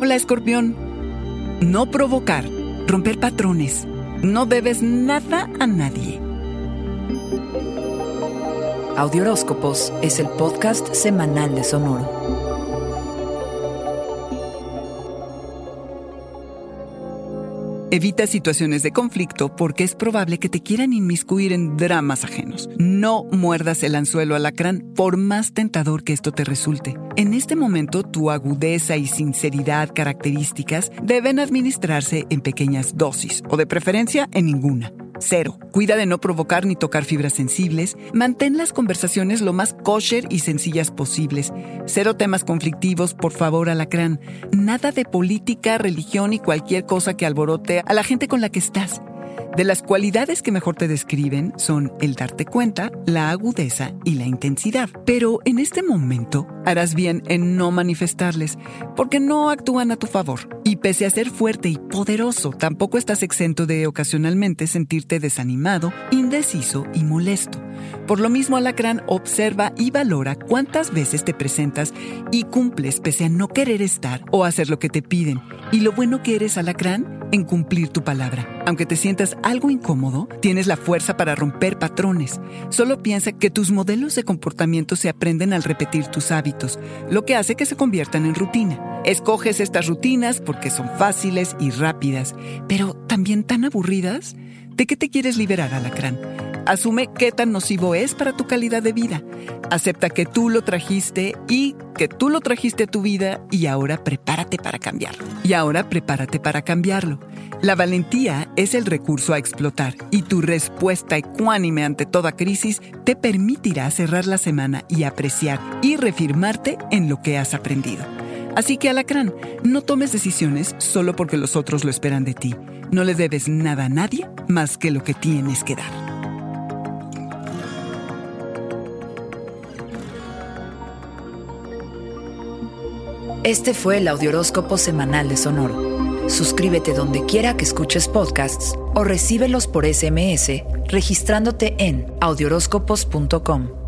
Hola, escorpión. No provocar, romper patrones. No debes nada a nadie. Audioróscopos es el podcast semanal de Sonoro. Evita situaciones de conflicto porque es probable que te quieran inmiscuir en dramas ajenos. No muerdas el anzuelo alacrán por más tentador que esto te resulte. En este momento tu agudeza y sinceridad características deben administrarse en pequeñas dosis o de preferencia en ninguna. Cero. Cuida de no provocar ni tocar fibras sensibles. Mantén las conversaciones lo más kosher y sencillas posibles. Cero temas conflictivos, por favor, alacrán. Nada de política, religión y cualquier cosa que alborote a la gente con la que estás. De las cualidades que mejor te describen son el darte cuenta, la agudeza y la intensidad. Pero en este momento harás bien en no manifestarles, porque no actúan a tu favor. Y pese a ser fuerte y poderoso, tampoco estás exento de ocasionalmente sentirte desanimado, indeciso y molesto. Por lo mismo, Alacrán observa y valora cuántas veces te presentas y cumples pese a no querer estar o hacer lo que te piden. Y lo bueno que eres, Alacrán, en cumplir tu palabra. Aunque te sientas algo incómodo, tienes la fuerza para romper patrones. Solo piensa que tus modelos de comportamiento se aprenden al repetir tus hábitos, lo que hace que se conviertan en rutina. Escoges estas rutinas porque son fáciles y rápidas, pero también tan aburridas. ¿De qué te quieres liberar, Alacrán? Asume qué tan nocivo es para tu calidad de vida. Acepta que tú lo trajiste y que tú lo trajiste a tu vida y ahora prepárate para cambiarlo. Y ahora prepárate para cambiarlo. La valentía es el recurso a explotar y tu respuesta ecuánime ante toda crisis te permitirá cerrar la semana y apreciar y reafirmarte en lo que has aprendido. Así que, Alacrán, no tomes decisiones solo porque los otros lo esperan de ti. No le debes nada a nadie más que lo que tienes que dar. Este fue el Audioróscopo Semanal de Sonoro. Suscríbete donde quiera que escuches podcasts o recíbelos por SMS registrándote en audioróscopos.com.